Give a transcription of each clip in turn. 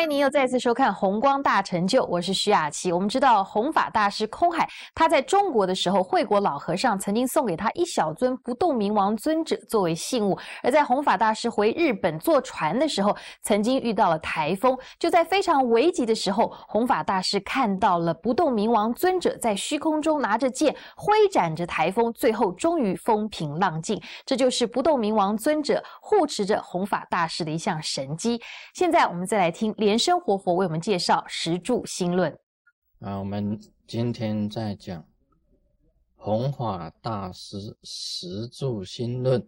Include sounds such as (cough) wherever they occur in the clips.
欢迎您又再次收看《红光大成就》，我是徐雅琪。我们知道弘法大师空海，他在中国的时候，惠国老和尚曾经送给他一小尊不动明王尊者作为信物；而在弘法大师回日本坐船的时候，曾经遇到了台风，就在非常危急的时候，弘法大师看到了不动明王尊者在虚空中拿着剑挥斩着台风，最后终于风平浪静。这就是不动明王尊者护持着弘法大师的一项神迹。现在我们再来听莲生活佛为我们介绍《十住心论》。啊，我们今天在讲弘法大师《十住心论》，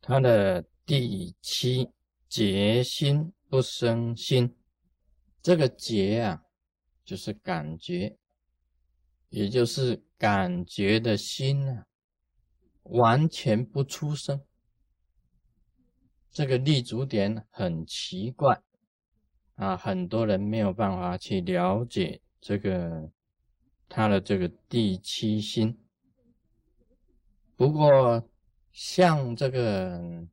它的第七结心不生心。这个结啊，就是感觉，也就是感觉的心啊，完全不出声。这个立足点很奇怪啊，很多人没有办法去了解这个他的这个第七心。不过，像这个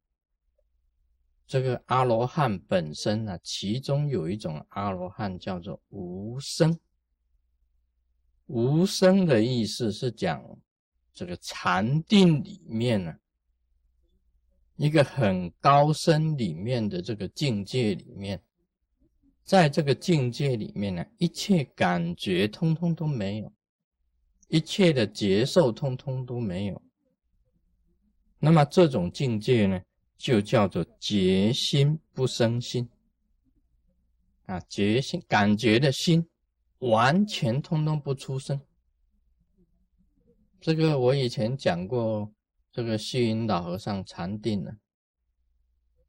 这个阿罗汉本身呢，其中有一种阿罗汉叫做无声。无声的意思是讲这个禅定里面呢。一个很高深里面的这个境界里面，在这个境界里面呢，一切感觉通通都没有，一切的接受通通都没有。那么这种境界呢，就叫做觉心不生心啊，觉心感觉的心完全通通不出声。这个我以前讲过。这个虚云老和尚禅定呢，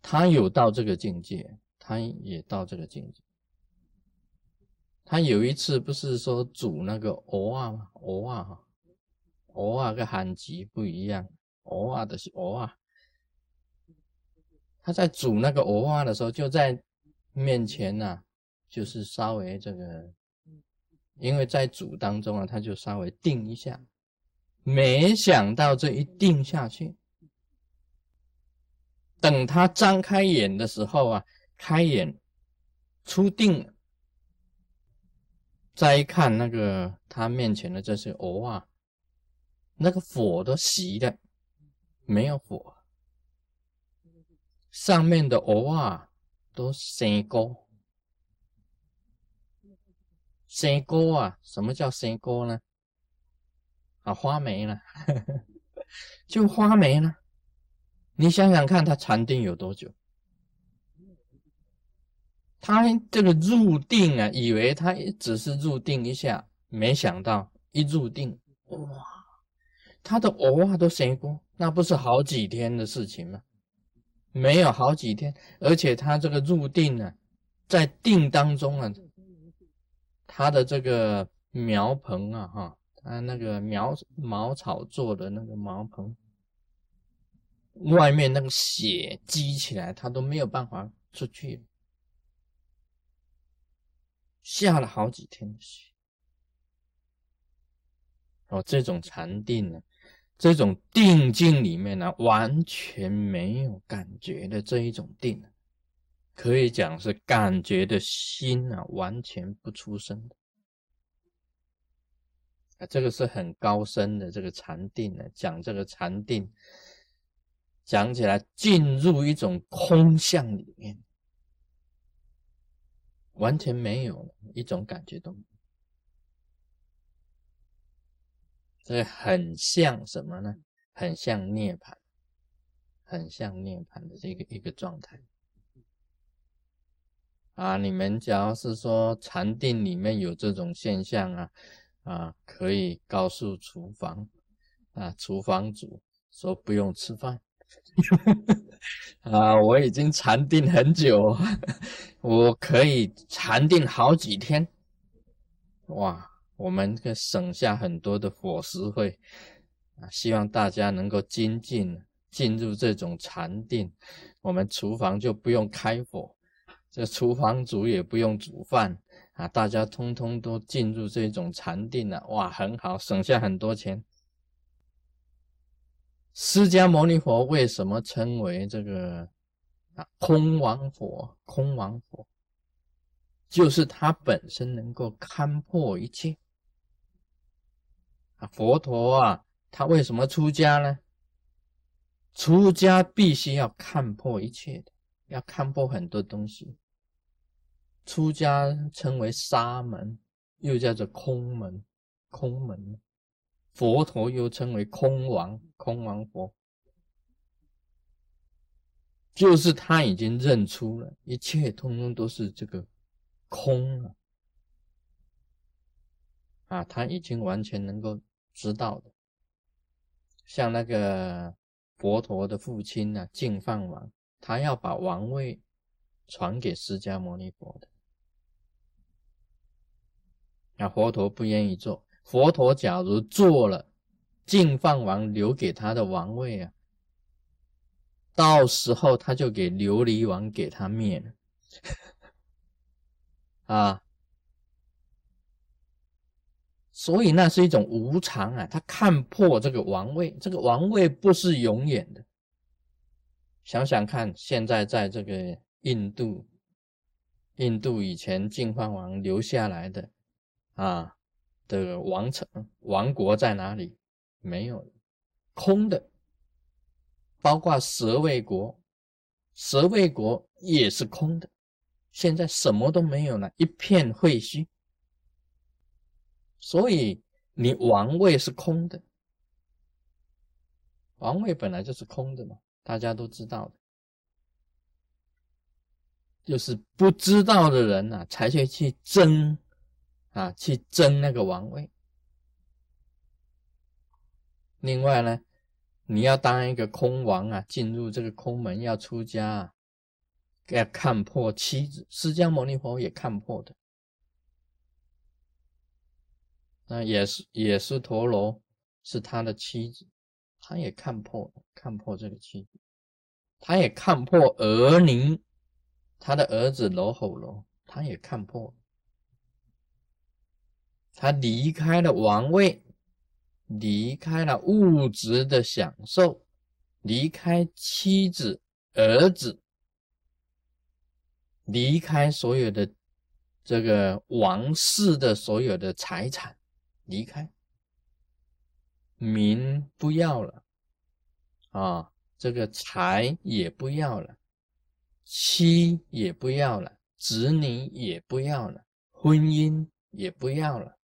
他有到这个境界，他也到这个境界。他有一次不是说煮那个鹅啊吗？藕啊哈，藕啊跟韩吉不一样，藕啊的是藕啊。他在煮那个鹅啊的时候，就在面前呐，就是稍微这个，因为在煮当中啊，他就稍微定一下。没想到这一定下去，等他张开眼的时候啊，开眼出定，再一看那个他面前的这些藕啊，那个火都熄了，没有火，上面的藕啊都生锅，生锅啊，什么叫生锅呢？啊，花没了，(laughs) 就花没了。你想想看，他禅定有多久？他这个入定啊，以为他只是入定一下，没想到一入定，哇，他的偶啊都生过，那不是好几天的事情吗？没有好几天，而且他这个入定呢，在定当中啊，他的这个苗棚啊，哈。他，那个苗茅草做的那个茅棚，外面那个血积起来，他都没有办法出去，下了好几天的雪。哦，这种禅定呢，这种定境里面呢，完全没有感觉的这一种定，可以讲是感觉的心啊，完全不出声。啊，这个是很高深的这个禅定呢。讲这个禅定，讲起来进入一种空相里面，完全没有一种感觉都没有。这很像什么呢？很像涅槃，很像涅槃的这个一个状态。啊，你们假如是说禅定里面有这种现象啊？啊，可以告诉厨房啊，厨房主说不用吃饭 (laughs) 啊，我已经禅定很久，我可以禅定好几天，哇，我们可省下很多的伙食费啊，希望大家能够精进进入这种禅定，我们厨房就不用开火，这厨房主也不用煮饭。啊，大家通通都进入这种禅定了，哇，很好，省下很多钱。释迦牟尼佛为什么称为这个啊空王佛？空王佛，就是他本身能够看破一切。啊，佛陀啊，他为什么出家呢？出家必须要看破一切的，要看破很多东西。出家称为沙门，又叫做空门，空门。佛陀又称为空王，空王佛，就是他已经认出了一切，通通都是这个空了啊！他已经完全能够知道的，像那个佛陀的父亲呢，净饭王，他要把王位传给释迦牟尼佛的，那佛陀不愿意做。佛陀假如做了净饭王留给他的王位啊，到时候他就给琉璃王给他灭了 (laughs) 啊，所以那是一种无常啊，他看破这个王位，这个王位不是永远的。想想看，现在在这个印度，印度以前净饭王留下来的啊。的王城王国在哪里？没有，空的。包括蛇卫国，蛇卫国也是空的。现在什么都没有了，一片废墟。所以你王位是空的，王位本来就是空的嘛，大家都知道的。就是不知道的人呐，才会去争。啊，去争那个王位。另外呢，你要当一个空王啊，进入这个空门要出家，要看破妻子。释迦牟尼佛也看破的。那也是也是陀罗是他的妻子，他也看破看破这个妻子，他也看破儿宁，他的儿子罗吼罗，他也看破。他离开了王位，离开了物质的享受，离开妻子、儿子，离开所有的这个王室的所有的财产，离开民不要了啊，这个财也不要了，妻也不要了，子女也不要了，婚姻也不要了。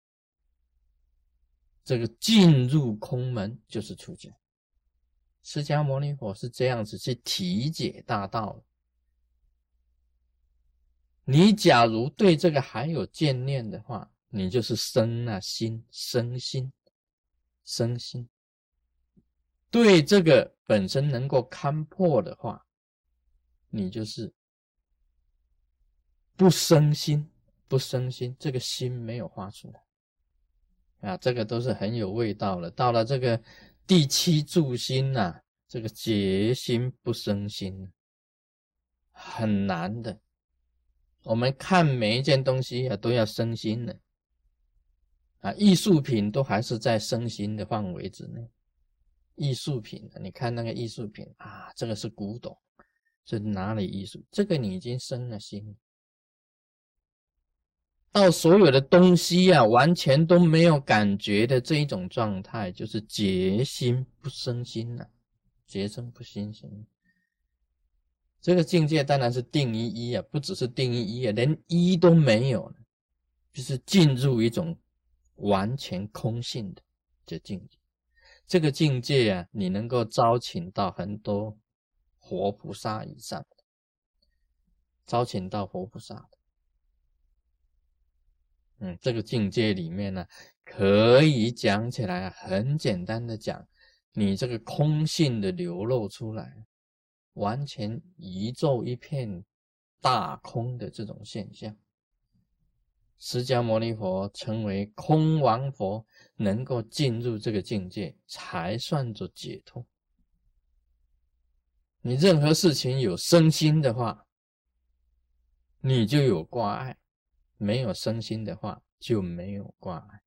这个进入空门就是出家，释迦牟尼佛是这样子去体解大道。你假如对这个还有眷念的话，你就是生了心，生心，生心。对这个本身能够看破的话，你就是不生心，不生心，这个心没有画出来。啊，这个都是很有味道了。到了这个第七住心呐，这个决心不生心，很难的。我们看每一件东西啊，都要生心的。啊，艺术品都还是在生心的范围之内。艺术品，你看那个艺术品啊，这个是古董，是哪里艺术？这个你已经生了心。到所有的东西啊，完全都没有感觉的这一种状态，就是觉心不生心了，觉生不生心。这个境界当然是定一一啊，不只是定一一啊，连一都没有了，就是进入一种完全空性的这境界。这个境界啊，你能够招请到很多活菩萨以上的，招请到活菩萨的。嗯，这个境界里面呢，可以讲起来很简单的讲，你这个空性的流露出来，完全宇宙一片大空的这种现象。释迦牟尼佛称为空王佛，能够进入这个境界，才算作解脱。你任何事情有身心的话，你就有挂碍。没有生心的话，就没有挂碍。